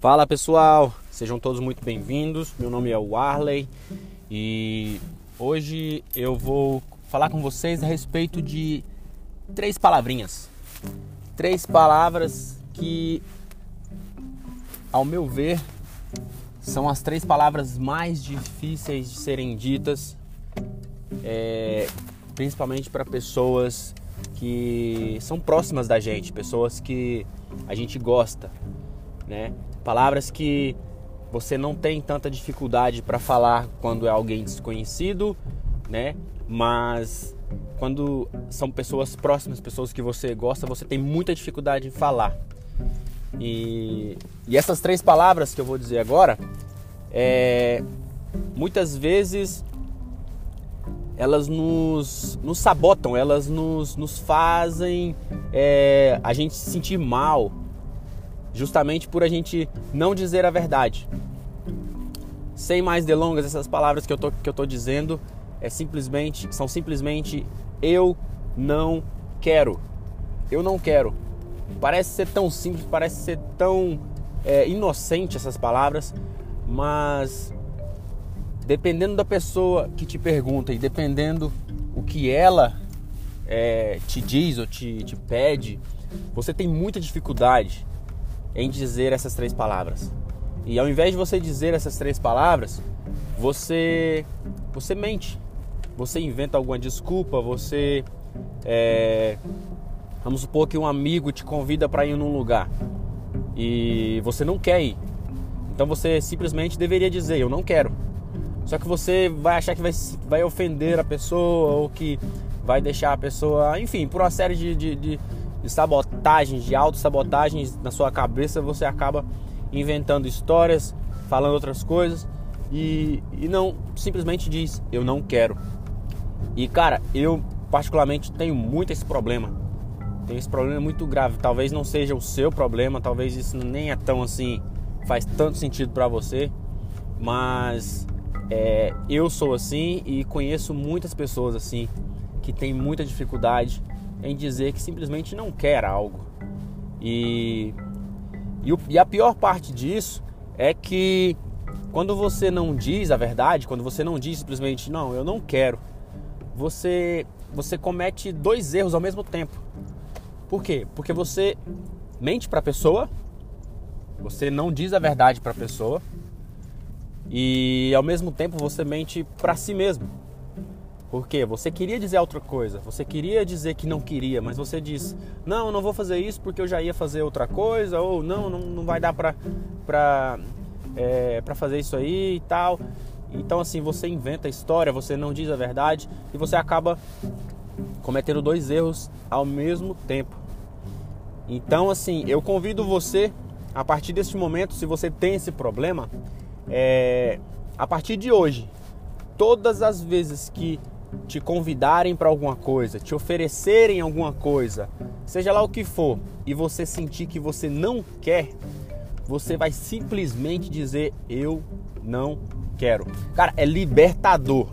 Fala pessoal, sejam todos muito bem-vindos. Meu nome é Warley e hoje eu vou falar com vocês a respeito de três palavrinhas. Três palavras que, ao meu ver, são as três palavras mais difíceis de serem ditas, é, principalmente para pessoas que são próximas da gente, pessoas que a gente gosta, né? Palavras que você não tem tanta dificuldade para falar quando é alguém desconhecido, né? Mas quando são pessoas próximas, pessoas que você gosta, você tem muita dificuldade em falar. E, e essas três palavras que eu vou dizer agora, é, muitas vezes elas nos, nos sabotam, elas nos, nos fazem é, a gente se sentir mal, justamente por a gente não dizer a verdade. Sem mais delongas, essas palavras que eu tô, que eu tô dizendo é simplesmente, são simplesmente eu não quero. Eu não quero. Parece ser tão simples, parece ser tão é, inocente essas palavras, mas dependendo da pessoa que te pergunta e dependendo o que ela é, te diz ou te, te pede, você tem muita dificuldade em dizer essas três palavras. E ao invés de você dizer essas três palavras, você você mente, você inventa alguma desculpa, você é, vamos supor que um amigo te convida para ir num lugar e você não quer ir, então você simplesmente deveria dizer eu não quero. Só que você vai achar que vai, vai ofender a pessoa ou que vai deixar a pessoa, enfim, por uma série de, de, de de sabotagens, de autossabotagens na sua cabeça, você acaba inventando histórias, falando outras coisas e, e não simplesmente diz eu não quero. E cara, eu particularmente tenho muito esse problema. Tenho esse problema muito grave. Talvez não seja o seu problema, talvez isso nem é tão assim, faz tanto sentido para você, mas é, eu sou assim e conheço muitas pessoas assim que têm muita dificuldade em dizer que simplesmente não quer algo. E, e, e a pior parte disso é que quando você não diz a verdade, quando você não diz simplesmente não, eu não quero, você você comete dois erros ao mesmo tempo. Por quê? Porque você mente para a pessoa, você não diz a verdade para a pessoa e ao mesmo tempo você mente para si mesmo. Porque você queria dizer outra coisa, você queria dizer que não queria, mas você diz: Não, não vou fazer isso porque eu já ia fazer outra coisa, ou não, não, não vai dar pra, pra, é, pra fazer isso aí e tal. Então, assim, você inventa a história, você não diz a verdade e você acaba cometendo dois erros ao mesmo tempo. Então, assim, eu convido você, a partir deste momento, se você tem esse problema, é, a partir de hoje, todas as vezes que te convidarem para alguma coisa, te oferecerem alguma coisa, seja lá o que for, e você sentir que você não quer, você vai simplesmente dizer eu não quero. Cara, é libertador.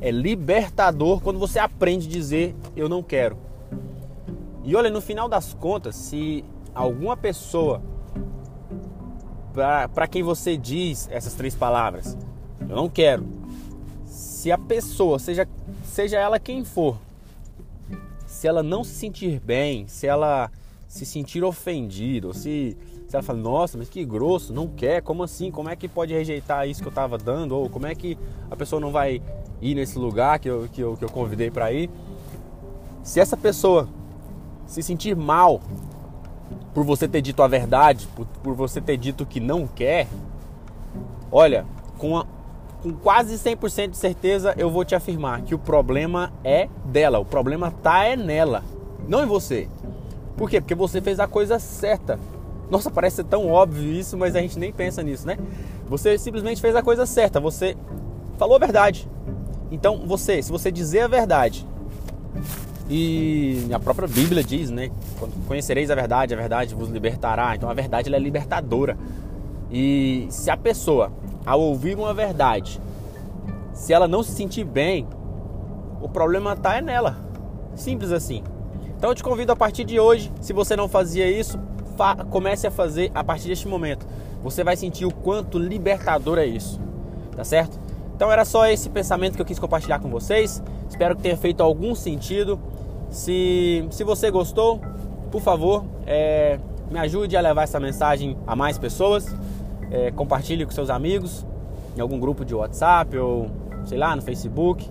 É libertador quando você aprende a dizer eu não quero. E olha, no final das contas, se alguma pessoa para quem você diz essas três palavras, eu não quero, se a pessoa, seja, seja ela quem for, se ela não se sentir bem, se ela se sentir ofendida, ou se, se ela fala, nossa, mas que grosso, não quer, como assim? Como é que pode rejeitar isso que eu estava dando? Ou como é que a pessoa não vai ir nesse lugar que eu, que eu, que eu convidei para ir? Se essa pessoa se sentir mal por você ter dito a verdade, por, por você ter dito que não quer, olha, com a, com quase 100% de certeza eu vou te afirmar que o problema é dela, o problema tá é nela, não em você. Por quê? Porque você fez a coisa certa. Nossa, parece ser tão óbvio isso, mas a gente nem pensa nisso, né? Você simplesmente fez a coisa certa, você falou a verdade. Então, você, se você dizer a verdade, e a própria Bíblia diz, né? Conhecereis a verdade, a verdade vos libertará. Então, a verdade ela é libertadora. E se a pessoa ao ouvir uma verdade, se ela não se sentir bem, o problema está é nela. Simples assim. Então eu te convido a partir de hoje, se você não fazia isso, comece a fazer a partir deste momento. você vai sentir o quanto libertador é isso, tá certo? Então era só esse pensamento que eu quis compartilhar com vocês. Espero que tenha feito algum sentido. Se, se você gostou, por favor, é, me ajude a levar essa mensagem a mais pessoas. É, compartilhe com seus amigos em algum grupo de WhatsApp ou sei lá no Facebook,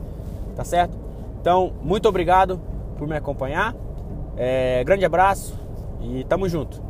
tá certo? Então, muito obrigado por me acompanhar. É, grande abraço e tamo junto.